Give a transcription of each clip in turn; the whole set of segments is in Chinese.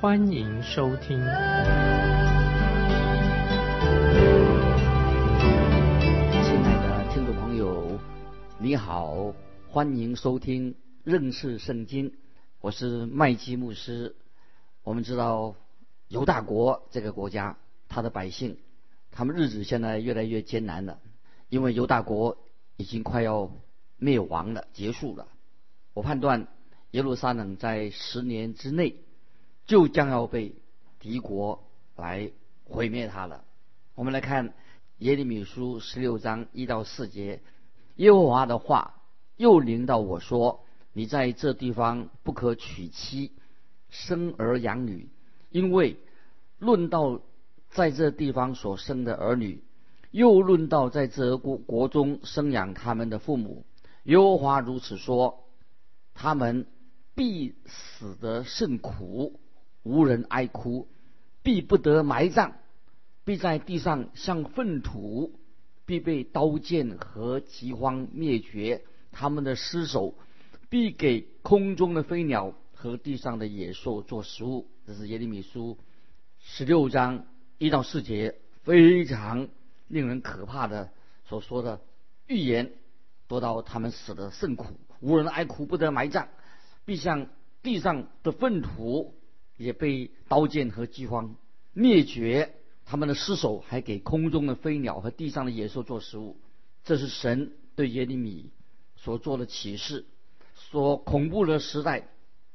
欢迎收听。亲爱的听众朋友，你好，欢迎收听认识圣经，我是麦基牧师。我们知道犹大国这个国家，他的百姓，他们日子现在越来越艰难了。因为犹大国已经快要灭亡了，结束了。我判断耶路撒冷在十年之内就将要被敌国来毁灭它了。我们来看耶利米书十六章一到四节，耶和华的话又临到我说：“你在这地方不可娶妻，生儿养女，因为论到在这地方所生的儿女。”又论到在这国国中生养他们的父母，耶和华如此说：他们必死得甚苦，无人哀哭；必不得埋葬，必在地上像粪土；必被刀剑和饥荒灭绝。他们的尸首必给空中的飞鸟和地上的野兽做食物。这是耶利米书十六章一到四节，非常。令人可怕的所说的预言，多到他们死的甚苦，无人哀哭，不得埋葬，必像地上的粪土，也被刀剑和饥荒灭绝。他们的尸首还给空中的飞鸟和地上的野兽做食物。这是神对耶利米所做的启示，说恐怖的时代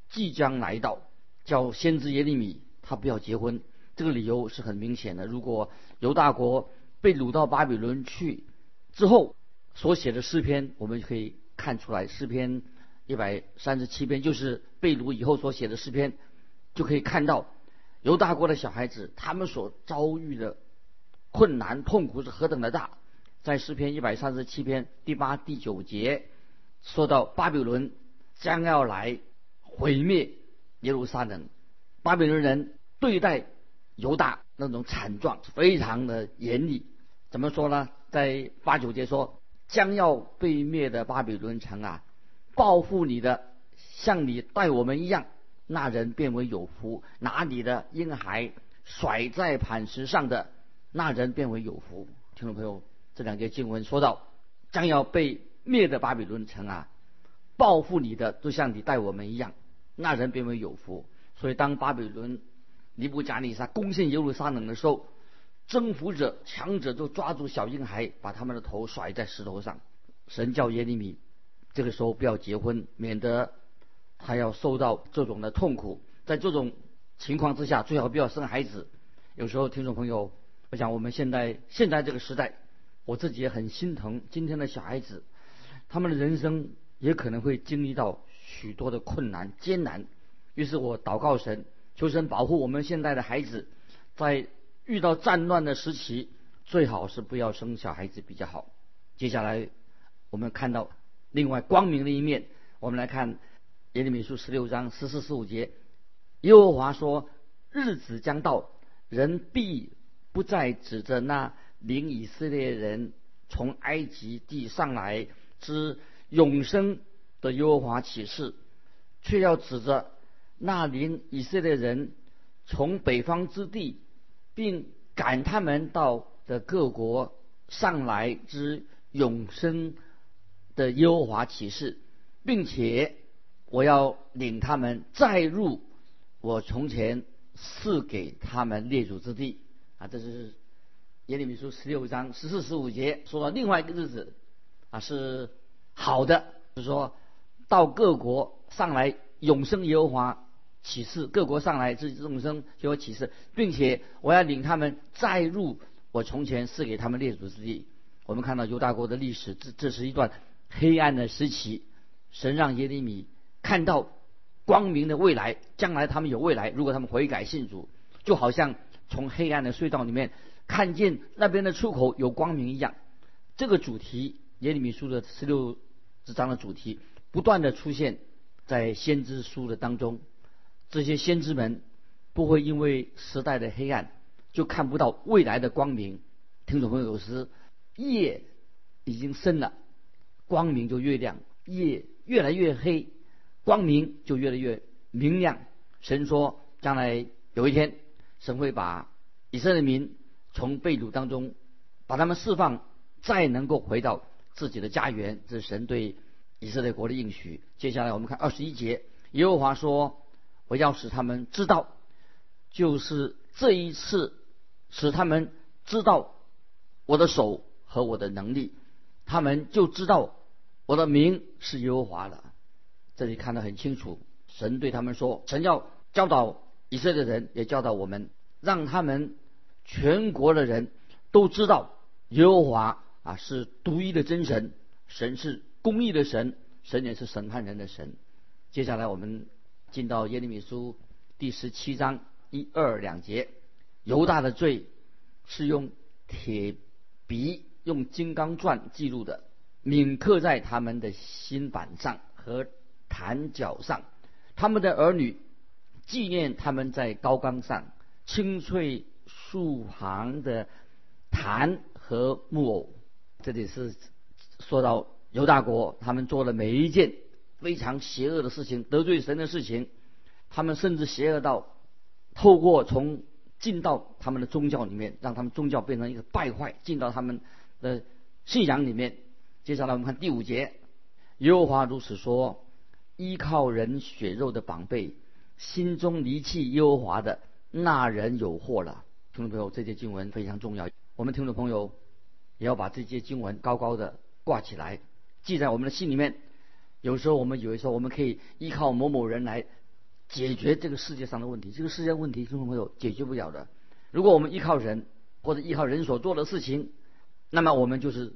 即将来到，叫先知耶利米他不要结婚。这个理由是很明显的，如果犹大国。被掳到巴比伦去之后所写的诗篇，我们可以看出来，诗篇一百三十七篇就是被掳以后所写的诗篇，就可以看到犹大国的小孩子他们所遭遇的困难痛苦是何等的大。在诗篇一百三十七篇第八、第九节说到巴比伦将要来毁灭耶路撒冷，巴比伦人对待犹大那种惨状非常的严厉。怎么说呢？在八九节说，将要被灭的巴比伦城啊，报复你的，像你待我们一样，那人变为有福；拿你的婴孩甩在磐石上的，那人变为有福。听众朋友，这两节经文说到，将要被灭的巴比伦城啊，报复你的，就像你待我们一样，那人变为有福。所以，当巴比伦尼布甲尼撒攻陷耶路撒冷的时候，征服者、强者都抓住小婴孩，把他们的头甩在石头上。神叫耶利米，这个时候不要结婚，免得他要受到这种的痛苦。在这种情况之下，最好不要生孩子。有时候，听众朋友，我想我们现在现在这个时代，我自己也很心疼今天的小孩子，他们的人生也可能会经历到许多的困难、艰难。于是我祷告神，求神保护我们现在的孩子，在。遇到战乱的时期，最好是不要生小孩子比较好。接下来，我们看到另外光明的一面。我们来看耶利米书十六章十四十五节，耶和华说：“日子将到，人必不再指着那领以色列人从埃及地上来之永生的耶和华启示，却要指着那领以色列人从北方之地。”并赶他们到的各国上来之永生的耶和华启示，并且我要领他们再入我从前赐给他们列祖之地啊！这是耶利米书十六章十四十五节说到另外一个日子啊，是好的，就是说到各国上来永生耶和华。启示各国上来，自众生就有启示，并且我要领他们再入我从前赐给他们列祖之地。我们看到犹大国的历史，这这是一段黑暗的时期。神让耶利米看到光明的未来，将来他们有未来。如果他们悔改信主，就好像从黑暗的隧道里面看见那边的出口有光明一样。这个主题，耶利米书的十六章的主题，不断的出现在先知书的当中。这些先知们不会因为时代的黑暗就看不到未来的光明。听众朋友，有时夜已经深了，光明就越亮；夜越来越黑，光明就越来越明亮。神说，将来有一天，神会把以色列民从被掳当中把他们释放。再能够回到自己的家园，这是神对以色列国的应许。接下来我们看二十一节，耶和华说：“我要使他们知道，就是这一次使他们知道我的手和我的能力，他们就知道我的名是耶和华了。”这里看得很清楚，神对他们说：“神要教导以色列人，也教导我们，让他们全国的人都知道耶和华。”啊，是独一的真神，神是公义的神，神也是审判人的神。接下来我们进到耶利米书第十七章一二两节，犹大的罪是用铁笔、用金刚钻记录的，铭刻在他们的心板上和坛角上，他们的儿女纪念他们在高岗上青翠树旁的坛和木偶。这里是说到犹大国，他们做了每一件非常邪恶的事情，得罪神的事情。他们甚至邪恶到透过从进到他们的宗教里面，让他们宗教变成一个败坏，进到他们的信仰里面。接下来我们看第五节，耶和华如此说：依靠人血肉的宝贝，心中离弃耶和华的那人有祸了。听众朋友，这节经文非常重要。我们听众朋友。也要把这些经文高高的挂起来，记在我们的心里面。有时候我们以为说我们可以依靠某某人来解决这个世界上的问题，这个世界问题听众朋友解决不了的。如果我们依靠人或者依靠人所做的事情，那么我们就是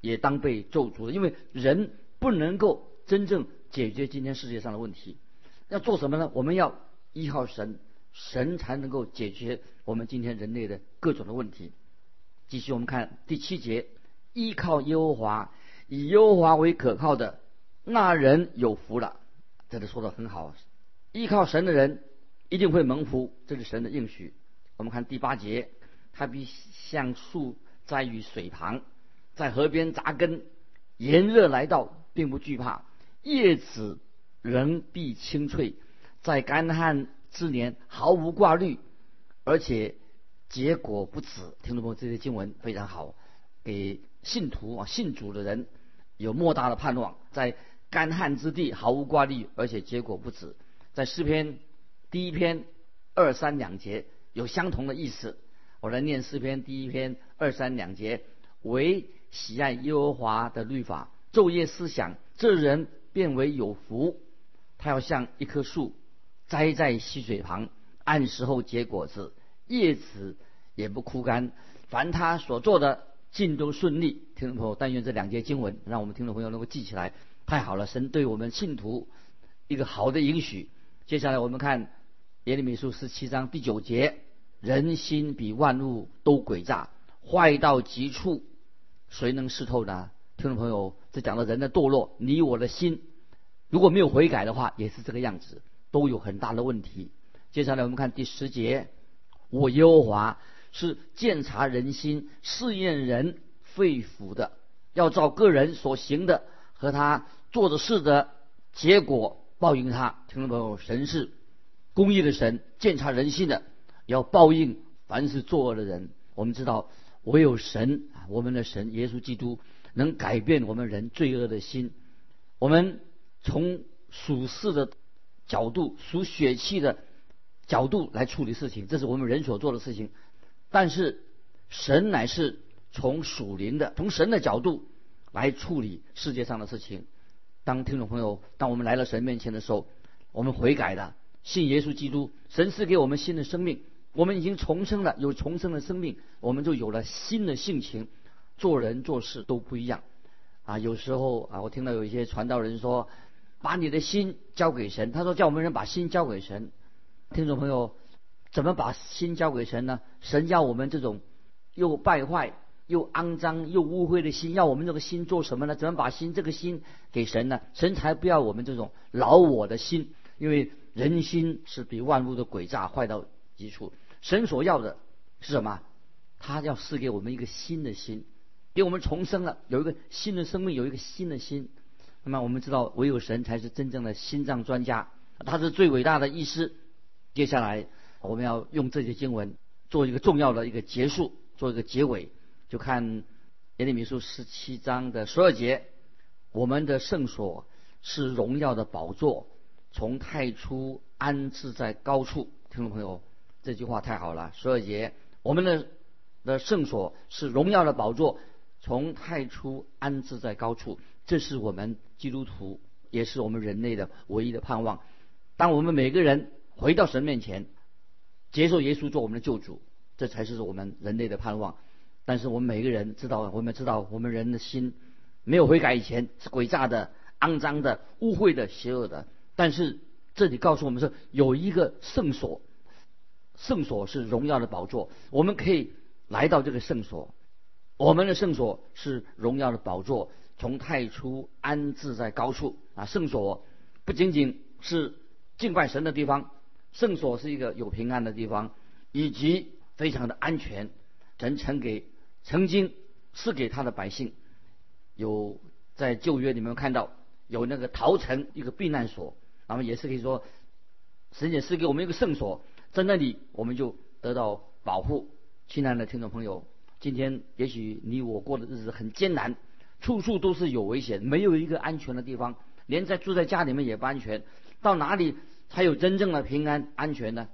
也当被咒诅的，因为人不能够真正解决今天世界上的问题。要做什么呢？我们要依靠神，神才能够解决我们今天人类的各种的问题。继续，我们看第七节：依靠耶和华，以耶和华为可靠的那人有福了。这里说的很好，依靠神的人一定会蒙福，这是神的应许。我们看第八节：他必像树栽于水旁，在河边扎根，炎热来到并不惧怕，叶子仍必青翠，在干旱之年毫无挂虑，而且。结果不止，听众朋友，这些经文非常好，给信徒啊信主的人有莫大的盼望。在干旱之地毫无挂虑，而且结果不止。在诗篇第一篇二三两节有相同的意思。我来念诗篇第一篇二三两节：唯喜爱耶和华的律法，昼夜思想，这人变为有福。他要像一棵树栽在溪水旁，按时候结果子。叶子也不枯干，凡他所做的尽都顺利。听众朋友，但愿这两节经文让我们听众朋友能够记起来，太好了！神对我们信徒一个好的允许。接下来我们看耶利米书十七章第九节：人心比万物都诡诈，坏到极处，谁能识透呢？听众朋友，这讲的人的堕落，你我的心如果没有悔改的话，也是这个样子，都有很大的问题。接下来我们看第十节。我耶和华是鉴察人心、试验人肺腑的，要照个人所行的和他做的事的结果报应他。听众朋友，神是公义的神，鉴察人心的，要报应凡是作恶的人。我们知道，唯有神啊，我们的神耶稣基督能改变我们人罪恶的心。我们从属世的角度，属血气的。角度来处理事情，这是我们人所做的事情。但是神乃是从属灵的、从神的角度来处理世界上的事情。当听众朋友，当我们来到神面前的时候，我们悔改了，信耶稣基督，神赐给我们新的生命，我们已经重生了，有重生的生命，我们就有了新的性情，做人做事都不一样。啊，有时候啊，我听到有一些传道人说，把你的心交给神，他说叫我们人把心交给神。听众朋友，怎么把心交给神呢？神要我们这种又败坏、又肮脏、又污秽的心，要我们这个心做什么呢？怎么把心这个心给神呢？神才不要我们这种老我的心，因为人心是比万物的诡诈坏到极处。神所要的是什么？他要赐给我们一个新的心，给我们重生了，有一个新的生命，有一个新的心。那么我们知道，唯有神才是真正的心脏专家，他是最伟大的医师。接下来我们要用这些经文做一个重要的一个结束，做一个结尾，就看耶利米书十七章的十二节：我们的圣所是荣耀的宝座，从太初安置在高处。听众朋友，这句话太好了。十二节，我们的。的圣所是荣耀的宝座，从太初安置在高处。这是我们基督徒，也是我们人类的唯一的盼望。当我们每个人回到神面前，接受耶稣做我们的救主，这才是我们人类的盼望。但是我们每个人知道，我们知道，我们人的心没有悔改以前是诡诈的、肮脏的、污秽的、邪恶的。但是这里告诉我们说，有一个圣所，圣所是荣耀的宝座，我们可以。来到这个圣所，我们的圣所是荣耀的宝座，从太初安置在高处啊。圣所不仅仅是敬拜神的地方，圣所是一个有平安的地方，以及非常的安全。神曾给曾经赐给他的百姓，有在旧约里面看到有那个逃城一个避难所，那么也是可以说，神也是给我们一个圣所，在那里我们就得到保护。亲爱的听众朋友，今天也许你我过的日子很艰难，处处都是有危险，没有一个安全的地方，连在住在家里面也不安全。到哪里才有真正的平安安全呢？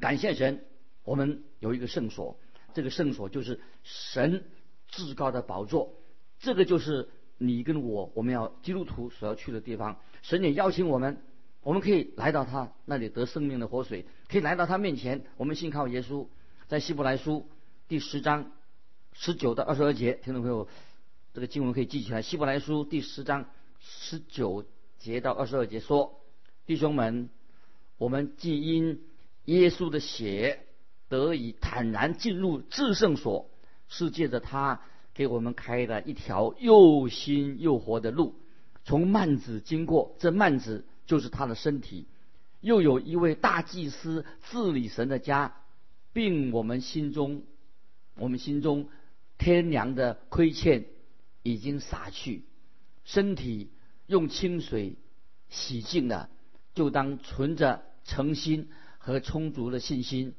感谢神，我们有一个圣所，这个圣所就是神至高的宝座，这个就是你跟我我们要基督徒所要去的地方。神也邀请我们，我们可以来到他那里得生命的活水，可以来到他面前，我们信靠耶稣。在希伯来书第十章十九到二十二节，听众朋友，这个经文可以记起来。希伯来书第十章十九节到二十二节说：“弟兄们，我们既因耶稣的血得以坦然进入至圣所，是借着他给我们开了一条又新又活的路，从幔子经过。这幔子就是他的身体。又有一位大祭司治理神的家。”并我们心中，我们心中天良的亏欠已经洒去，身体用清水洗净了，就当存着诚心和充足的信心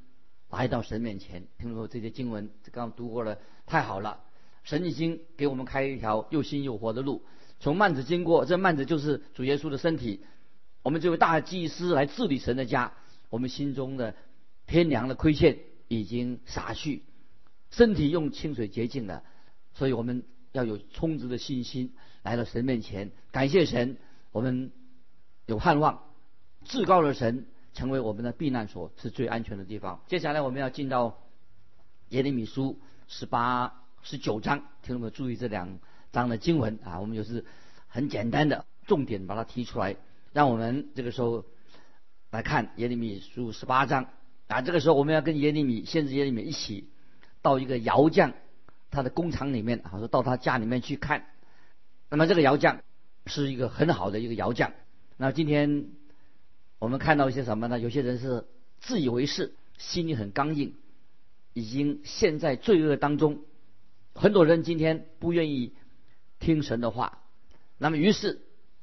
来到神面前。听说这些经文刚读过了，太好了！神已经给我们开一条又新又活的路，从幔子经过，这幔子就是主耶稣的身体。我们这位大祭司来治理神的家，我们心中的。天良的亏欠已经洒去，身体用清水洁净了，所以我们要有充足的信心来到神面前，感谢神，我们有盼望，至高的神成为我们的避难所，是最安全的地方。接下来我们要进到耶利米书十八、十九章，听众们注意这两章的经文啊，我们就是很简单的重点把它提出来，让我们这个时候来看耶利米书十八章。啊，这个时候我们要跟耶利米先知耶利米一起到一个窑匠他的工厂里面，啊，说到他家里面去看。那么这个窑匠是一个很好的一个窑匠。那今天我们看到一些什么呢？有些人是自以为是，心里很刚硬，已经陷在罪恶当中。很多人今天不愿意听神的话，那么于是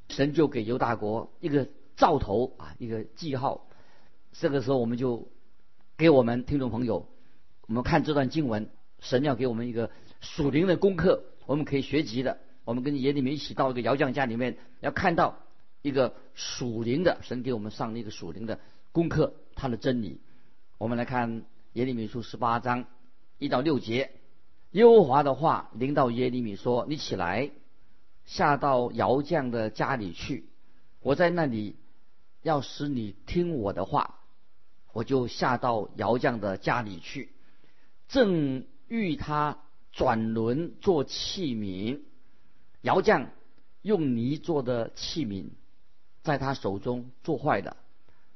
神就给犹大国一个兆头啊，一个记号。这个时候我们就。给我们听众朋友，我们看这段经文，神要给我们一个属灵的功课，我们可以学习的。我们跟耶利米一起到一个窑匠家里面，要看到一个属灵的神给我们上了一个属灵的功课，他的真理。我们来看耶利米书十八章一到六节，耶和华的话临到耶利米说：“你起来，下到窑匠的家里去，我在那里要使你听我的话。”我就下到窑匠的家里去，正欲他转轮做器皿，窑匠用泥做的器皿，在他手中做坏的，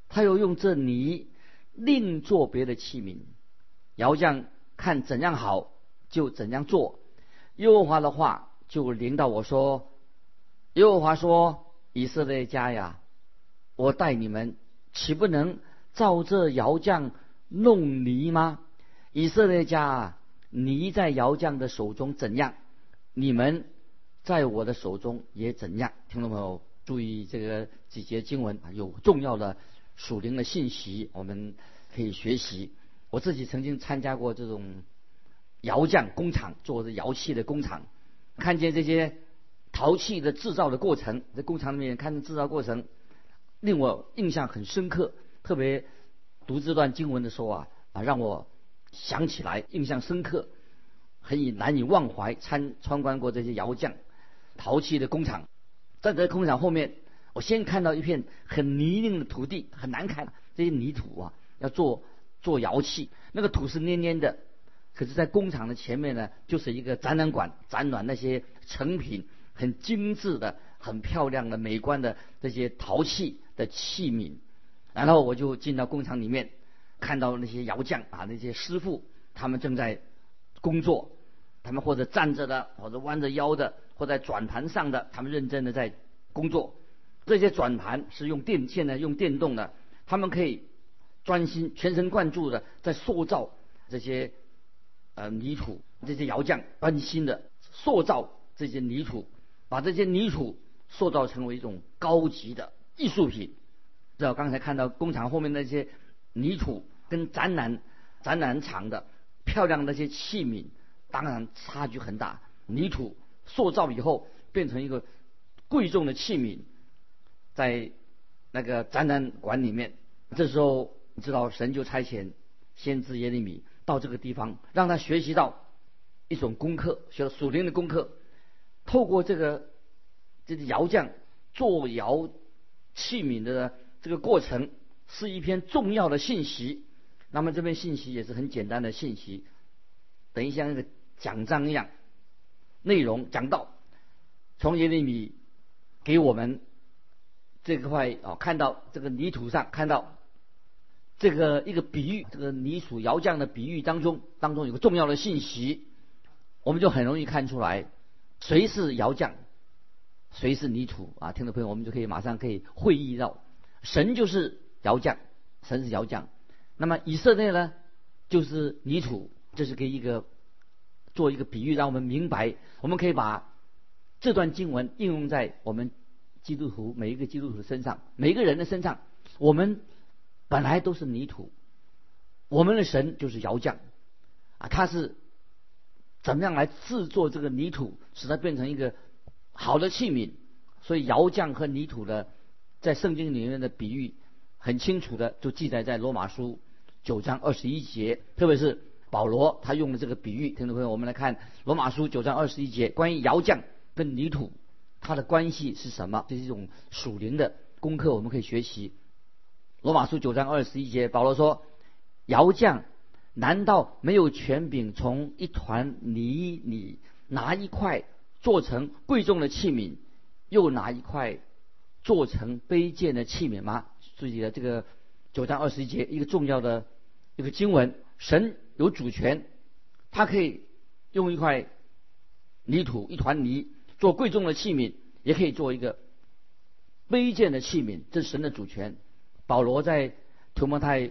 他又用这泥另做别的器皿。窑匠看怎样好，就怎样做。耶和华的话就临到我说：“耶和华说，以色列家呀，我带你们，岂不能照这窑匠弄泥吗？以色列家啊，泥在窑匠的手中怎样，你们在我的手中也怎样。”听众朋友，注意这个几节经文啊，有重要的属灵的信息，我们可以学习。我自己曾经参加过这种。窑匠工厂做的窑器的工厂，看见这些陶器的制造的过程，在工厂里面看制造过程，令我印象很深刻。特别读这段经文的时候啊啊，让我想起来印象深刻，很以难以忘怀。参参观过这些窑匠陶器的工厂，站在工厂后面，我先看到一片很泥泞的土地，很难看。这些泥土啊，要做做窑器，那个土是黏黏的。可是，在工厂的前面呢，就是一个展览馆，展览那些成品，很精致的、很漂亮的、美观的这些陶器的器皿。然后我就进到工厂里面，看到那些窑匠啊，那些师傅，他们正在工作，他们或者站着的，或者弯着腰的，或在转盘上的，他们认真的在工作。这些转盘是用电，现在用电动的，他们可以专心、全神贯注的在塑造这些。呃，泥土这些窑匠专心的塑造这些泥土，把这些泥土塑造成为一种高级的艺术品。知道刚才看到工厂后面那些泥土跟展览展览场的漂亮那些器皿，当然差距很大。泥土塑造以后变成一个贵重的器皿，在那个展览馆里面，这时候你知道神就差遣先知耶利米。到这个地方，让他学习到一种功课，学了属灵的功课。透过这个这个窑匠做窑器皿的这个过程，是一篇重要的信息。那么这篇信息也是很简单的信息，等于像那个讲章一样，内容讲到从耶利米给我们这块啊，看到这个泥土上看到。这个一个比喻，这个泥土窑匠的比喻当中，当中有个重要的信息，我们就很容易看出来，谁是窑匠，谁是泥土啊？听众朋友，我们就可以马上可以会意到，神就是窑匠，神是窑匠，那么以色列呢，就是泥土，这是给一个做一个比喻，让我们明白，我们可以把这段经文应用在我们基督徒每一个基督徒身上，每一个人的身上，我们。本来都是泥土，我们的神就是窑匠，啊，他是怎么样来制作这个泥土，使它变成一个好的器皿？所以窑匠和泥土的在圣经里面的比喻很清楚的，就记载在罗马书九章二十一节。特别是保罗他用的这个比喻，听众朋友，我们来看罗马书九章二十一节，关于窑匠跟泥土它的关系是什么？这是一种属灵的功课，我们可以学习。罗马书九章二十一节，保罗说：“窑匠难道没有权柄从一团泥里拿一块做成贵重的器皿，又拿一块做成卑贱的器皿吗？”自己的这个九章二十一节一个重要的一个经文，神有主权，他可以用一块泥土、一团泥做贵重的器皿，也可以做一个卑贱的器皿，这是神的主权。保罗在提摩太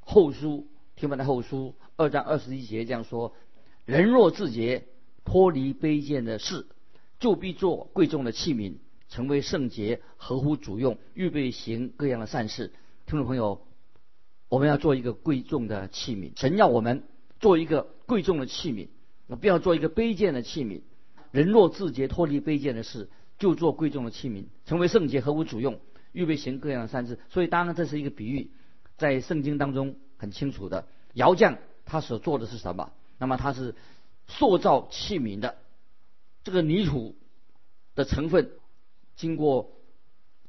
后书提摩太后书二章二十一节这样说：人若自洁，脱离卑贱的事，就必做贵重的器皿，成为圣洁，合乎主用，预备行各样的善事。听众朋友，我们要做一个贵重的器皿，神要我们做一个贵重的器皿，不要做一个卑贱的器皿。人若自洁，脱离卑贱的事，就做贵重的器皿，成为圣洁，合乎主用。预备行各样的善事，所以当然这是一个比喻，在圣经当中很清楚的。窑匠他所做的是什么？那么他是塑造器皿的，这个泥土的成分经过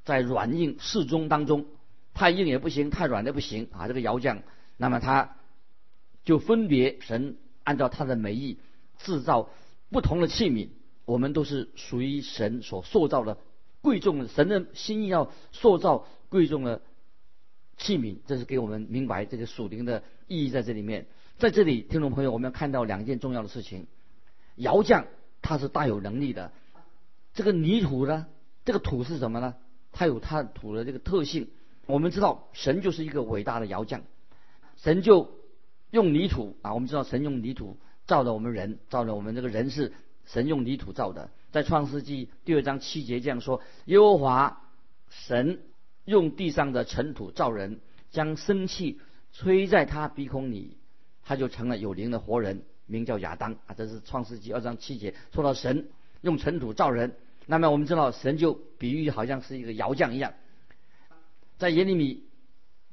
在软硬适中当中，太硬也不行，太软的不行啊。这个窑匠，那么他就分别神按照他的美意制造不同的器皿，我们都是属于神所塑造的。贵重的神的心意要塑造贵重的器皿，这是给我们明白这个属灵的意义在这里面。在这里，听众朋友，我们要看到两件重要的事情：窑匠他是大有能力的，这个泥土呢，这个土是什么呢？它有它土的这个特性。我们知道，神就是一个伟大的窑匠，神就用泥土啊，我们知道神用泥土造了我们人，造了我们这个人是神用泥土造的。在创世纪第二章七节这样说：耶和华神用地上的尘土造人，将生气吹在他鼻孔里。他就成了有灵的活人，名叫亚当啊。这是创世纪二章七节说到神用尘土造人，那么我们知道神就比喻好像是一个窑匠一样。在耶利米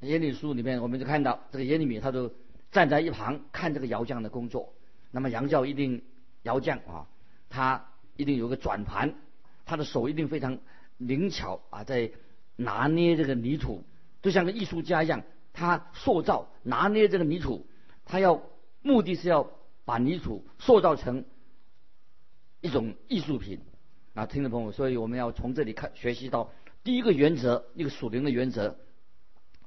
耶利书里面，我们就看到这个耶利米他就站在一旁看这个窑匠的工作。那么羊教一定窑匠啊，他一定有个转盘，他的手一定非常灵巧啊，在拿捏这个泥土，就像个艺术家一样，他塑造拿捏这个泥土。他要目的是要把泥土塑造成一种艺术品啊，听众朋友，所以我们要从这里看学习到第一个原则，一个属灵的原则，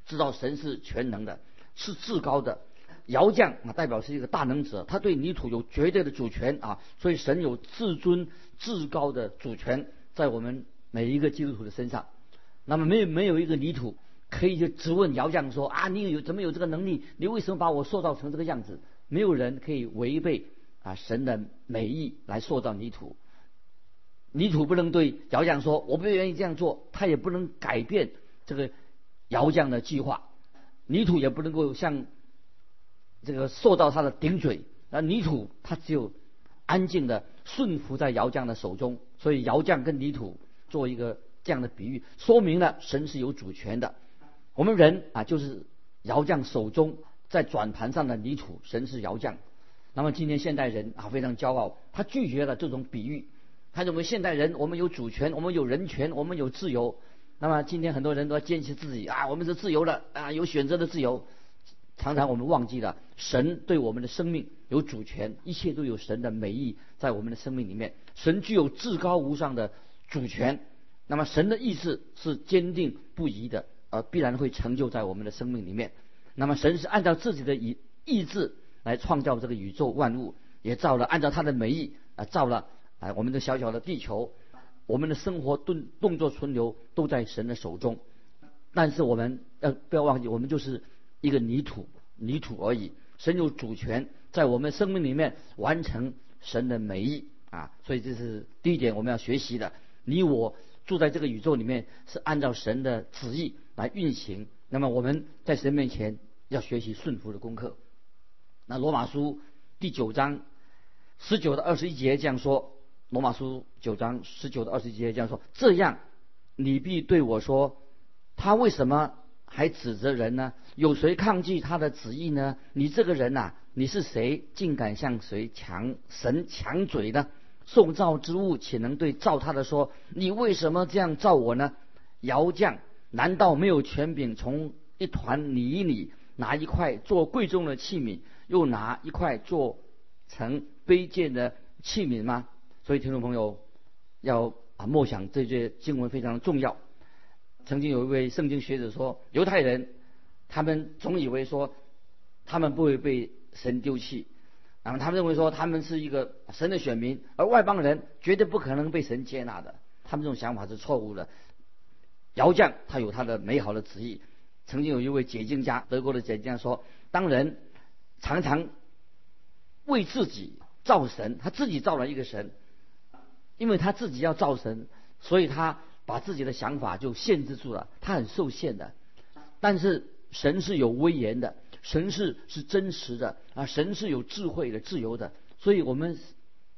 知道神是全能的，是至高的。窑匠啊，代表是一个大能者，他对泥土有绝对的主权啊，所以神有至尊至高的主权在我们每一个基督徒的身上。那么没有没有一个泥土。可以就质问窑匠说啊，你有怎么有这个能力？你为什么把我塑造成这个样子？没有人可以违背啊神的美意来塑造泥土。泥土不能对窑匠说我不愿意这样做，他也不能改变这个窑匠的计划。泥土也不能够像这个受到他的顶嘴。那泥土它只有安静的顺服在窑匠的手中。所以窑匠跟泥土做一个这样的比喻，说明了神是有主权的。我们人啊，就是窑匠手中在转盘上的泥土，神是窑匠。那么今天现代人啊非常骄傲，他拒绝了这种比喻，他认为现代人我们有主权，我们有人权，我们有自由。那么今天很多人都要坚持自己啊，我们是自由的啊，有选择的自由。常常我们忘记了神对我们的生命有主权，一切都有神的美意在我们的生命里面。神具有至高无上的主权，那么神的意志是坚定不移的。呃，必然会成就在我们的生命里面。那么，神是按照自己的意意志来创造这个宇宙万物，也造了按照他的美意啊造了啊我们的小小的地球，我们的生活动动作存留都在神的手中。但是我们要不要忘记，我们就是一个泥土，泥土而已。神有主权在我们生命里面完成神的美意啊，所以这是第一点我们要学习的。你我住在这个宇宙里面是按照神的旨意。来运行。那么我们在神面前要学习顺服的功课。那罗马书第九章十九到二十一节这样说：罗马书九章十九到二十节这样说，这样你必对我说：他为什么还指责人呢？有谁抗拒他的旨意呢？你这个人呐，你是谁，竟敢向谁强神强嘴呢？受造之物岂能对造他的说：你为什么这样造我呢？窑匠。难道没有权柄从一团泥里拿一块做贵重的器皿，又拿一块做成卑贱的器皿吗？所以听众朋友要啊默想这些经文非常的重要。曾经有一位圣经学者说，犹太人他们总以为说他们不会被神丢弃，那么他们认为说他们是一个神的选民，而外邦人绝对不可能被神接纳的。他们这种想法是错误的。窑匠他有他的美好的旨意。曾经有一位解经家，德国的解经家说：“当人常常为自己造神，他自己造了一个神，因为他自己要造神，所以他把自己的想法就限制住了，他很受限的。但是神是有威严的，神是是真实的啊，神是有智慧的、自由的。所以我们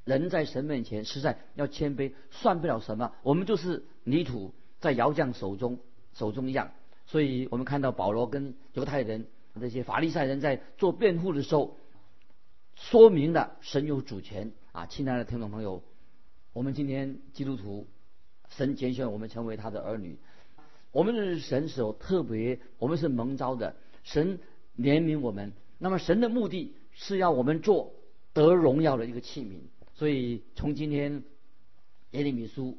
人在神面前实在要谦卑，算不了什么，我们就是泥土。”在窑匠手中，手中一样。所以我们看到保罗跟犹太人这些法利赛人在做辩护的时候，说明了神有主权啊！亲爱的听众朋友，我们今天基督徒，神拣选我们成为他的儿女，我们是神所特别，我们是蒙召的，神怜悯我们。那么神的目的是要我们做得荣耀的一个器皿。所以从今天耶利米书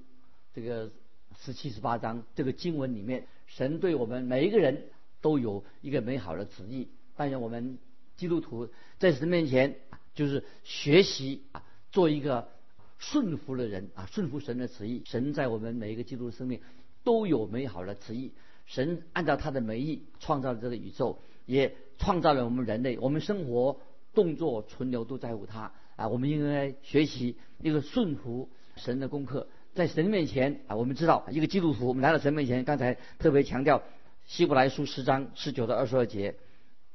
这个。十七十八章这个经文里面，神对我们每一个人都有一个美好的旨意。但愿我们基督徒在神面前，就是学习啊，做一个顺服的人啊，顺服神的旨意。神在我们每一个基督徒生命都有美好的旨意。神按照他的美意创造了这个宇宙，也创造了我们人类。我们生活、动作、存留都在乎他啊。我们应该学习一个顺服神的功课。在神面前啊，我们知道一个基督徒，我们来到神面前，刚才特别强调希伯来书十章十九到二十二节，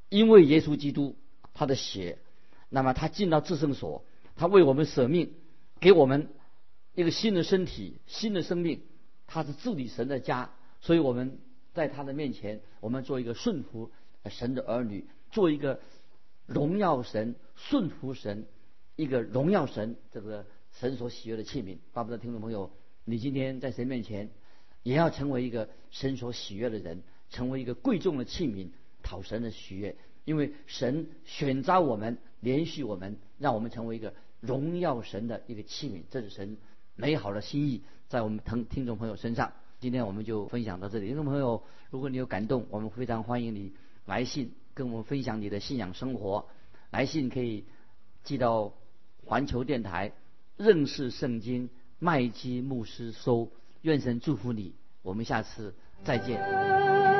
因为耶稣基督他的血，那么他进到至圣所，他为我们舍命，给我们一个新的身体、新的生命，他是治理神的家，所以我们。在他的面前，我们做一个顺服神的儿女，做一个荣耀神、顺服神、一个荣耀神这个神所喜悦的器皿。巴不得听众朋友，你今天在神面前，也要成为一个神所喜悦的人，成为一个贵重的器皿，讨神的喜悦。因为神选召我们，连续我们，让我们成为一个荣耀神的一个器皿。这是神美好的心意，在我们听听众朋友身上。今天我们就分享到这里，听众朋友，如果你有感动，我们非常欢迎你来信跟我们分享你的信仰生活。来信可以寄到环球电台认识圣经麦基牧师收。愿神祝福你，我们下次再见。